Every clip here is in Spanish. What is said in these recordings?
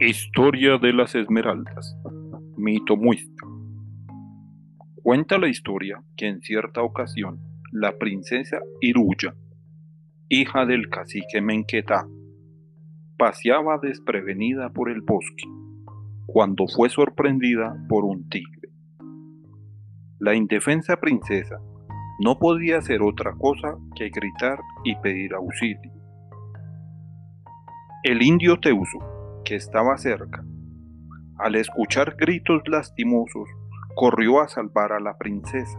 Historia de las Esmeraldas. Mito muestra. Cuenta la historia que en cierta ocasión la princesa Iruya, hija del cacique Menquetá, paseaba desprevenida por el bosque cuando fue sorprendida por un tigre. La indefensa princesa no podía hacer otra cosa que gritar y pedir auxilio. El indio Teuso, que estaba cerca, al escuchar gritos lastimosos, corrió a salvar a la princesa.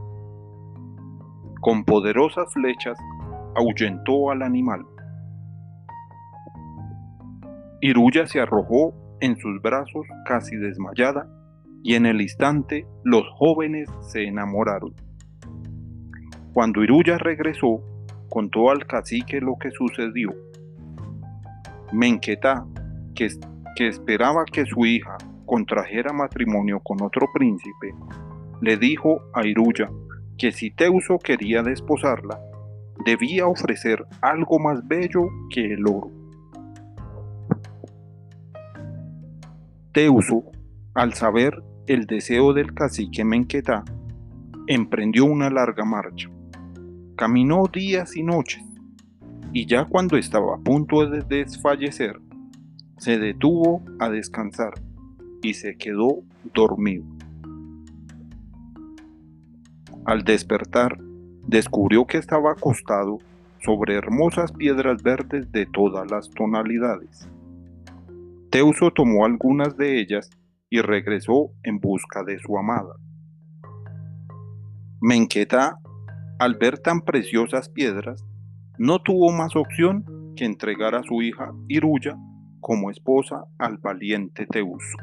Con poderosas flechas ahuyentó al animal. Iruya se arrojó en sus brazos casi desmayada y en el instante los jóvenes se enamoraron. Cuando Iruya regresó, contó al cacique lo que sucedió. Menquetá, que, que esperaba que su hija contrajera matrimonio con otro príncipe, le dijo a Iruya que si Teuso quería desposarla, debía ofrecer algo más bello que el oro. Teuso, al saber el deseo del cacique Menquetá, emprendió una larga marcha. Caminó días y noches, y ya cuando estaba a punto de desfallecer, se detuvo a descansar y se quedó dormido. Al despertar, descubrió que estaba acostado sobre hermosas piedras verdes de todas las tonalidades. Teuso tomó algunas de ellas y regresó en busca de su amada. Menquetá, al ver tan preciosas piedras, no tuvo más opción que entregar a su hija Iruya como esposa al valiente Teuso.